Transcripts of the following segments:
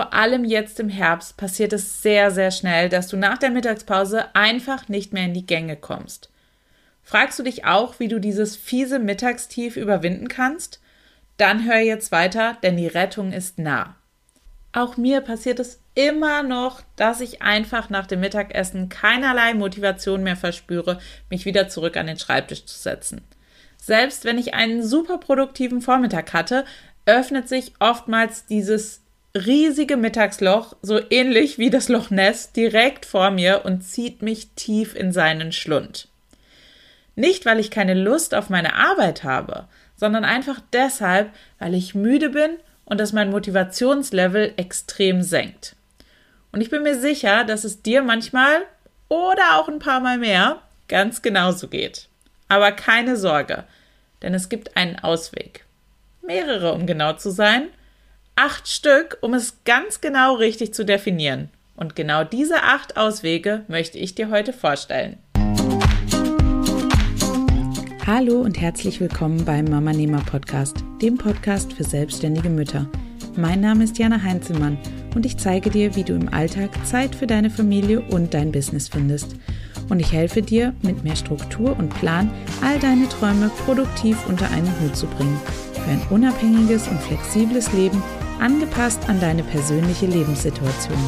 vor allem jetzt im Herbst passiert es sehr, sehr schnell, dass du nach der Mittagspause einfach nicht mehr in die Gänge kommst. Fragst du dich auch, wie du dieses fiese Mittagstief überwinden kannst? Dann hör jetzt weiter, denn die Rettung ist nah. Auch mir passiert es immer noch, dass ich einfach nach dem Mittagessen keinerlei Motivation mehr verspüre, mich wieder zurück an den Schreibtisch zu setzen. Selbst wenn ich einen super produktiven Vormittag hatte, öffnet sich oftmals dieses riesige Mittagsloch, so ähnlich wie das Loch Ness, direkt vor mir und zieht mich tief in seinen Schlund. Nicht, weil ich keine Lust auf meine Arbeit habe, sondern einfach deshalb, weil ich müde bin und das mein Motivationslevel extrem senkt. Und ich bin mir sicher, dass es dir manchmal oder auch ein paar Mal mehr ganz genauso geht. Aber keine Sorge, denn es gibt einen Ausweg. Mehrere, um genau zu sein. Acht Stück, um es ganz genau richtig zu definieren. Und genau diese acht Auswege möchte ich dir heute vorstellen. Hallo und herzlich willkommen beim Mama Nehmer Podcast, dem Podcast für selbstständige Mütter. Mein Name ist Jana Heinzelmann und ich zeige dir, wie du im Alltag Zeit für deine Familie und dein Business findest. Und ich helfe dir, mit mehr Struktur und Plan all deine Träume produktiv unter einen Hut zu bringen. Für ein unabhängiges und flexibles Leben, angepasst an deine persönliche Lebenssituation.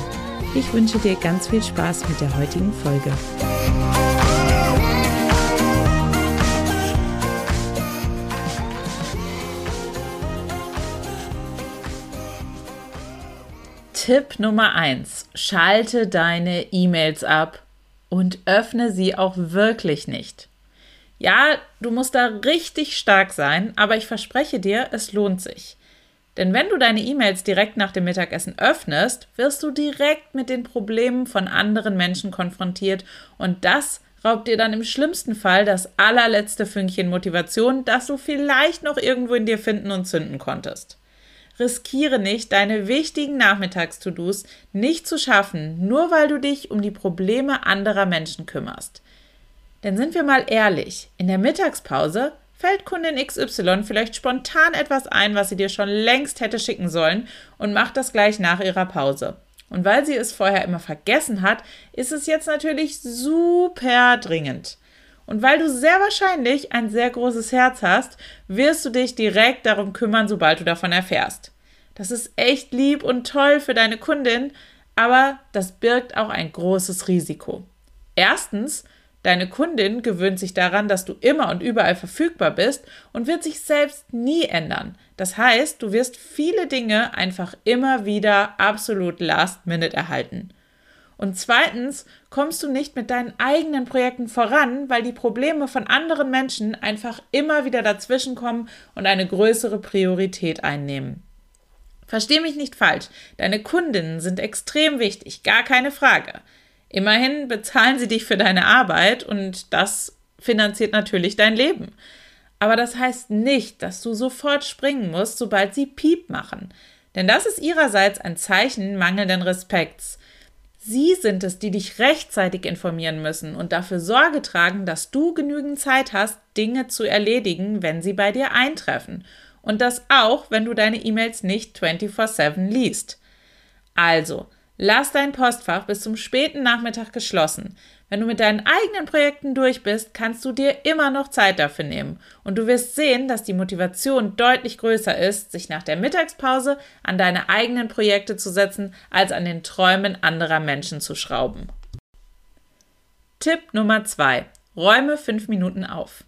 Ich wünsche dir ganz viel Spaß mit der heutigen Folge. Tipp Nummer 1. Schalte deine E-Mails ab und öffne sie auch wirklich nicht. Ja, du musst da richtig stark sein, aber ich verspreche dir, es lohnt sich. Denn wenn du deine E-Mails direkt nach dem Mittagessen öffnest, wirst du direkt mit den Problemen von anderen Menschen konfrontiert und das raubt dir dann im schlimmsten Fall das allerletzte Fünkchen Motivation, das du vielleicht noch irgendwo in dir finden und zünden konntest. Riskiere nicht, deine wichtigen Nachmittags-To-Dos nicht zu schaffen, nur weil du dich um die Probleme anderer Menschen kümmerst. Denn sind wir mal ehrlich, in der Mittagspause fällt Kundin XY vielleicht spontan etwas ein, was sie dir schon längst hätte schicken sollen und macht das gleich nach ihrer Pause. Und weil sie es vorher immer vergessen hat, ist es jetzt natürlich super dringend. Und weil du sehr wahrscheinlich ein sehr großes Herz hast, wirst du dich direkt darum kümmern, sobald du davon erfährst. Das ist echt lieb und toll für deine Kundin, aber das birgt auch ein großes Risiko. Erstens, deine Kundin gewöhnt sich daran, dass du immer und überall verfügbar bist und wird sich selbst nie ändern. Das heißt, du wirst viele Dinge einfach immer wieder absolut last minute erhalten. Und zweitens kommst du nicht mit deinen eigenen Projekten voran, weil die Probleme von anderen Menschen einfach immer wieder dazwischenkommen und eine größere Priorität einnehmen. Versteh mich nicht falsch, deine Kundinnen sind extrem wichtig, gar keine Frage. Immerhin bezahlen sie dich für deine Arbeit und das finanziert natürlich dein Leben. Aber das heißt nicht, dass du sofort springen musst, sobald sie Piep machen. Denn das ist ihrerseits ein Zeichen mangelnden Respekts. Sie sind es, die dich rechtzeitig informieren müssen und dafür Sorge tragen, dass du genügend Zeit hast, Dinge zu erledigen, wenn sie bei dir eintreffen. Und das auch, wenn du deine E-Mails nicht 24/7 liest. Also, lass dein Postfach bis zum späten Nachmittag geschlossen. Wenn du mit deinen eigenen Projekten durch bist, kannst du dir immer noch Zeit dafür nehmen. Und du wirst sehen, dass die Motivation deutlich größer ist, sich nach der Mittagspause an deine eigenen Projekte zu setzen, als an den Träumen anderer Menschen zu schrauben. Tipp Nummer zwei: Räume fünf Minuten auf.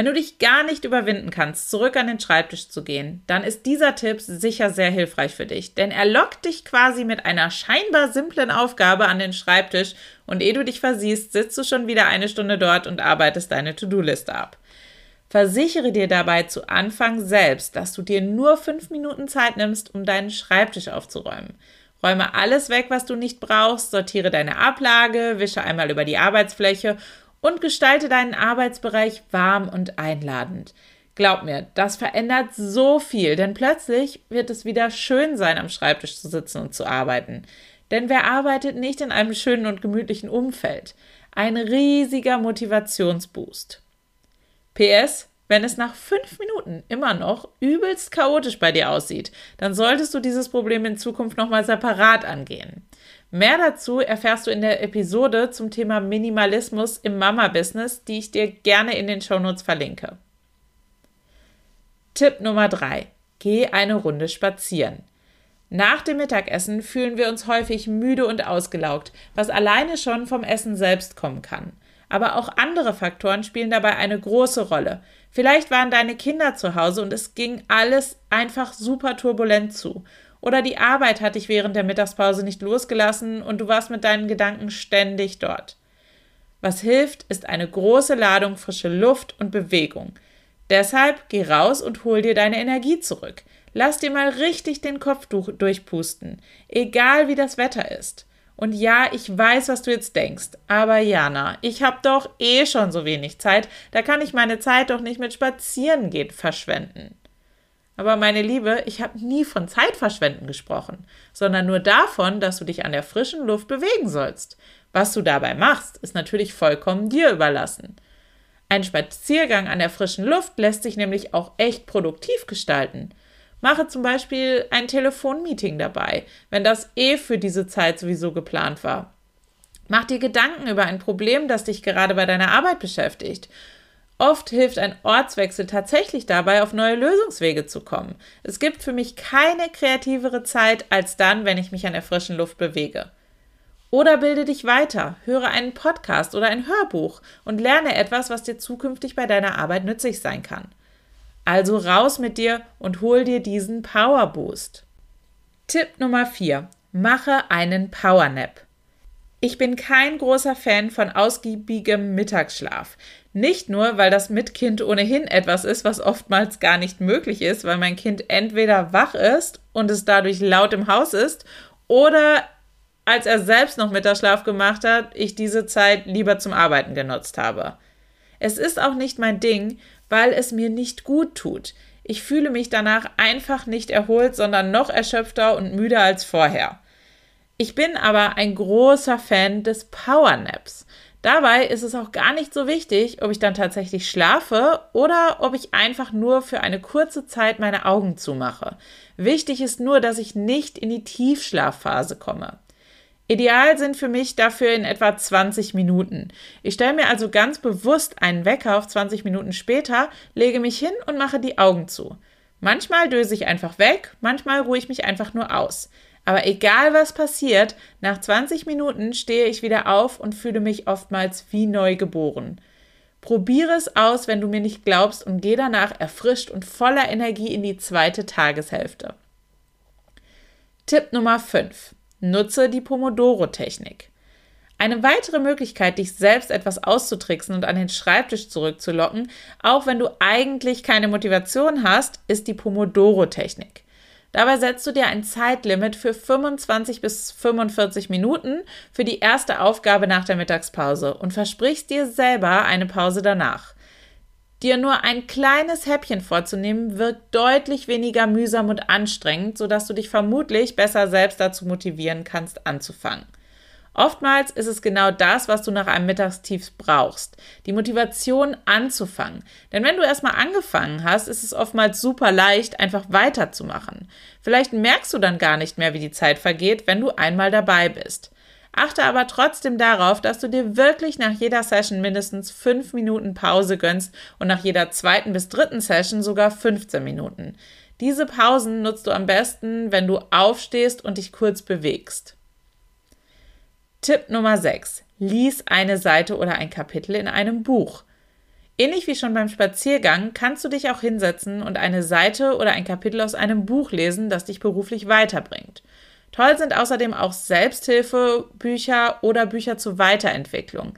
Wenn du dich gar nicht überwinden kannst, zurück an den Schreibtisch zu gehen, dann ist dieser Tipp sicher sehr hilfreich für dich, denn er lockt dich quasi mit einer scheinbar simplen Aufgabe an den Schreibtisch und ehe du dich versiehst, sitzt du schon wieder eine Stunde dort und arbeitest deine To-Do-Liste ab. Versichere dir dabei zu Anfang selbst, dass du dir nur fünf Minuten Zeit nimmst, um deinen Schreibtisch aufzuräumen. Räume alles weg, was du nicht brauchst, sortiere deine Ablage, wische einmal über die Arbeitsfläche und gestalte deinen Arbeitsbereich warm und einladend. Glaub mir, das verändert so viel, denn plötzlich wird es wieder schön sein, am Schreibtisch zu sitzen und zu arbeiten. Denn wer arbeitet nicht in einem schönen und gemütlichen Umfeld? Ein riesiger Motivationsboost. PS, wenn es nach fünf Minuten immer noch übelst chaotisch bei dir aussieht, dann solltest du dieses Problem in Zukunft nochmal separat angehen. Mehr dazu erfährst du in der Episode zum Thema Minimalismus im Mama-Business, die ich dir gerne in den Shownotes verlinke. Tipp Nummer drei: Geh eine Runde spazieren. Nach dem Mittagessen fühlen wir uns häufig müde und ausgelaugt, was alleine schon vom Essen selbst kommen kann. Aber auch andere Faktoren spielen dabei eine große Rolle. Vielleicht waren deine Kinder zu Hause und es ging alles einfach super turbulent zu. Oder die Arbeit hat dich während der Mittagspause nicht losgelassen und du warst mit deinen Gedanken ständig dort. Was hilft, ist eine große Ladung frische Luft und Bewegung. Deshalb geh raus und hol dir deine Energie zurück. Lass dir mal richtig den Kopf durchpusten, egal wie das Wetter ist. Und ja, ich weiß, was du jetzt denkst, aber Jana, ich habe doch eh schon so wenig Zeit, da kann ich meine Zeit doch nicht mit Spazierengehen verschwenden. Aber meine Liebe, ich habe nie von Zeitverschwenden gesprochen, sondern nur davon, dass du dich an der frischen Luft bewegen sollst. Was du dabei machst, ist natürlich vollkommen dir überlassen. Ein Spaziergang an der frischen Luft lässt sich nämlich auch echt produktiv gestalten. Mache zum Beispiel ein Telefonmeeting dabei, wenn das eh für diese Zeit sowieso geplant war. Mach dir Gedanken über ein Problem, das dich gerade bei deiner Arbeit beschäftigt Oft hilft ein Ortswechsel tatsächlich dabei, auf neue Lösungswege zu kommen. Es gibt für mich keine kreativere Zeit als dann, wenn ich mich an der frischen Luft bewege. Oder bilde dich weiter, höre einen Podcast oder ein Hörbuch und lerne etwas, was dir zukünftig bei deiner Arbeit nützlich sein kann. Also raus mit dir und hol dir diesen Power Boost. Tipp Nummer 4. Mache einen Power Nap. Ich bin kein großer Fan von ausgiebigem Mittagsschlaf. Nicht nur, weil das mit Kind ohnehin etwas ist, was oftmals gar nicht möglich ist, weil mein Kind entweder wach ist und es dadurch laut im Haus ist oder als er selbst noch Mittagsschlaf gemacht hat, ich diese Zeit lieber zum Arbeiten genutzt habe. Es ist auch nicht mein Ding, weil es mir nicht gut tut. Ich fühle mich danach einfach nicht erholt, sondern noch erschöpfter und müder als vorher. Ich bin aber ein großer Fan des Powernaps. Dabei ist es auch gar nicht so wichtig, ob ich dann tatsächlich schlafe oder ob ich einfach nur für eine kurze Zeit meine Augen zumache. Wichtig ist nur, dass ich nicht in die Tiefschlafphase komme. Ideal sind für mich dafür in etwa 20 Minuten. Ich stelle mir also ganz bewusst einen Wecker auf 20 Minuten später, lege mich hin und mache die Augen zu. Manchmal döse ich einfach weg, manchmal ruhe ich mich einfach nur aus. Aber egal was passiert, nach 20 Minuten stehe ich wieder auf und fühle mich oftmals wie neu geboren. Probiere es aus, wenn du mir nicht glaubst und geh danach erfrischt und voller Energie in die zweite Tageshälfte. Tipp Nummer 5. Nutze die Pomodoro-Technik. Eine weitere Möglichkeit, dich selbst etwas auszutricksen und an den Schreibtisch zurückzulocken, auch wenn du eigentlich keine Motivation hast, ist die Pomodoro-Technik. Dabei setzt du dir ein Zeitlimit für 25 bis 45 Minuten für die erste Aufgabe nach der Mittagspause und versprichst dir selber eine Pause danach. Dir nur ein kleines Häppchen vorzunehmen, wirkt deutlich weniger mühsam und anstrengend, sodass du dich vermutlich besser selbst dazu motivieren kannst, anzufangen. Oftmals ist es genau das, was du nach einem Mittagstief brauchst. Die Motivation anzufangen. Denn wenn du erstmal angefangen hast, ist es oftmals super leicht, einfach weiterzumachen. Vielleicht merkst du dann gar nicht mehr, wie die Zeit vergeht, wenn du einmal dabei bist. Achte aber trotzdem darauf, dass du dir wirklich nach jeder Session mindestens fünf Minuten Pause gönnst und nach jeder zweiten bis dritten Session sogar 15 Minuten. Diese Pausen nutzt du am besten, wenn du aufstehst und dich kurz bewegst. Tipp Nummer 6. Lies eine Seite oder ein Kapitel in einem Buch. Ähnlich wie schon beim Spaziergang kannst du dich auch hinsetzen und eine Seite oder ein Kapitel aus einem Buch lesen, das dich beruflich weiterbringt. Toll sind außerdem auch Selbsthilfebücher oder Bücher zur Weiterentwicklung,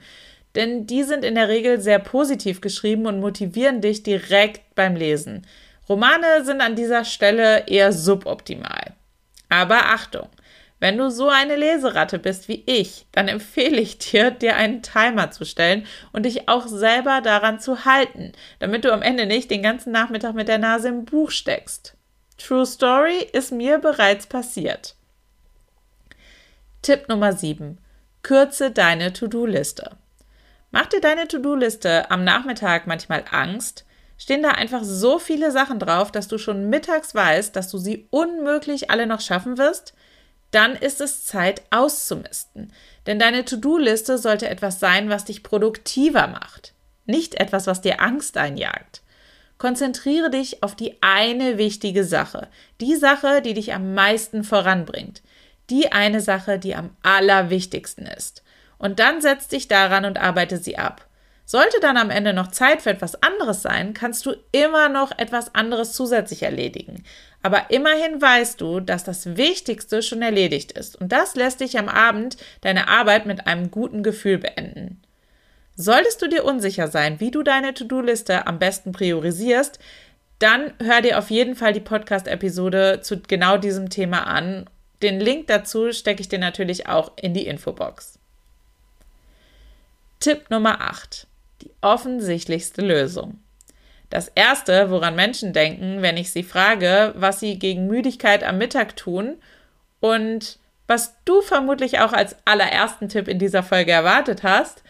denn die sind in der Regel sehr positiv geschrieben und motivieren dich direkt beim Lesen. Romane sind an dieser Stelle eher suboptimal. Aber Achtung! Wenn du so eine Leseratte bist wie ich, dann empfehle ich dir, dir einen Timer zu stellen und dich auch selber daran zu halten, damit du am Ende nicht den ganzen Nachmittag mit der Nase im Buch steckst. True Story ist mir bereits passiert. Tipp Nummer 7. Kürze deine To-Do-Liste. Macht dir deine To-Do-Liste am Nachmittag manchmal Angst? stehen da einfach so viele Sachen drauf, dass du schon mittags weißt, dass du sie unmöglich alle noch schaffen wirst, dann ist es Zeit auszumisten. Denn deine To-Do-Liste sollte etwas sein, was dich produktiver macht, nicht etwas, was dir Angst einjagt. Konzentriere dich auf die eine wichtige Sache, die Sache, die dich am meisten voranbringt, die eine Sache, die am allerwichtigsten ist. Und dann setz dich daran und arbeite sie ab. Sollte dann am Ende noch Zeit für etwas anderes sein, kannst du immer noch etwas anderes zusätzlich erledigen. Aber immerhin weißt du, dass das Wichtigste schon erledigt ist. Und das lässt dich am Abend deine Arbeit mit einem guten Gefühl beenden. Solltest du dir unsicher sein, wie du deine To-Do-Liste am besten priorisierst, dann hör dir auf jeden Fall die Podcast-Episode zu genau diesem Thema an. Den Link dazu stecke ich dir natürlich auch in die Infobox. Tipp Nummer 8 die offensichtlichste Lösung. Das Erste, woran Menschen denken, wenn ich sie frage, was sie gegen Müdigkeit am Mittag tun und was du vermutlich auch als allerersten Tipp in dieser Folge erwartet hast,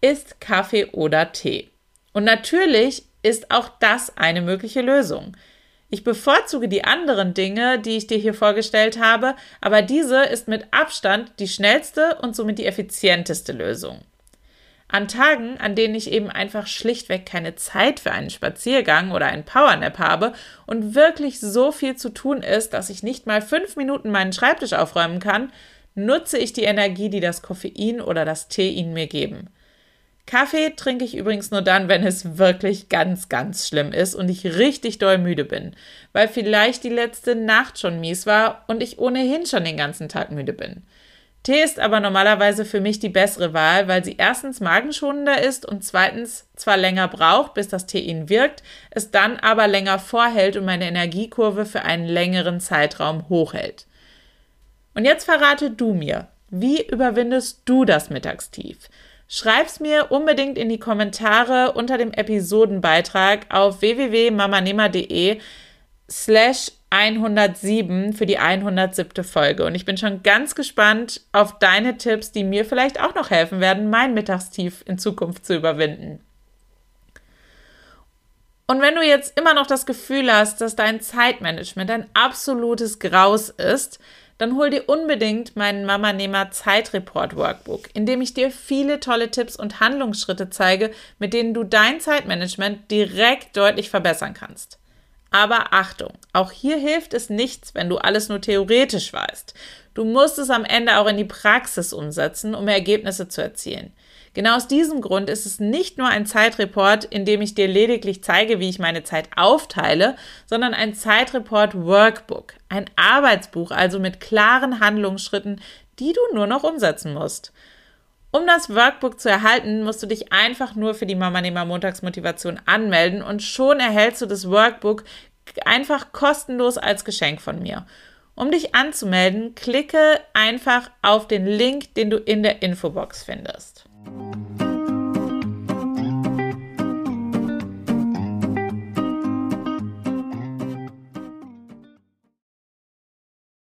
ist Kaffee oder Tee. Und natürlich ist auch das eine mögliche Lösung. Ich bevorzuge die anderen Dinge, die ich dir hier vorgestellt habe, aber diese ist mit Abstand die schnellste und somit die effizienteste Lösung. An Tagen, an denen ich eben einfach schlichtweg keine Zeit für einen Spaziergang oder einen Powernap habe und wirklich so viel zu tun ist, dass ich nicht mal fünf Minuten meinen Schreibtisch aufräumen kann, nutze ich die Energie, die das Koffein oder das Teein mir geben. Kaffee trinke ich übrigens nur dann, wenn es wirklich ganz, ganz schlimm ist und ich richtig doll müde bin, weil vielleicht die letzte Nacht schon mies war und ich ohnehin schon den ganzen Tag müde bin. Tee ist aber normalerweise für mich die bessere Wahl, weil sie erstens magenschonender ist und zweitens zwar länger braucht, bis das Teein wirkt, es dann aber länger vorhält und meine Energiekurve für einen längeren Zeitraum hochhält. Und jetzt verrate du mir, wie überwindest du das Mittagstief? Schreib's mir unbedingt in die Kommentare unter dem Episodenbeitrag auf www.mamanema.de slash 107 für die 107. Folge. Und ich bin schon ganz gespannt auf deine Tipps, die mir vielleicht auch noch helfen werden, mein Mittagstief in Zukunft zu überwinden. Und wenn du jetzt immer noch das Gefühl hast, dass dein Zeitmanagement ein absolutes Graus ist, dann hol dir unbedingt meinen Mama Nehmer Zeitreport Workbook, in dem ich dir viele tolle Tipps und Handlungsschritte zeige, mit denen du dein Zeitmanagement direkt deutlich verbessern kannst. Aber Achtung, auch hier hilft es nichts, wenn du alles nur theoretisch weißt. Du musst es am Ende auch in die Praxis umsetzen, um Ergebnisse zu erzielen. Genau aus diesem Grund ist es nicht nur ein Zeitreport, in dem ich dir lediglich zeige, wie ich meine Zeit aufteile, sondern ein Zeitreport Workbook, ein Arbeitsbuch, also mit klaren Handlungsschritten, die du nur noch umsetzen musst. Um das Workbook zu erhalten, musst du dich einfach nur für die Mama Nehmer Montagsmotivation anmelden und schon erhältst du das Workbook einfach kostenlos als Geschenk von mir. Um dich anzumelden, klicke einfach auf den Link, den du in der Infobox findest.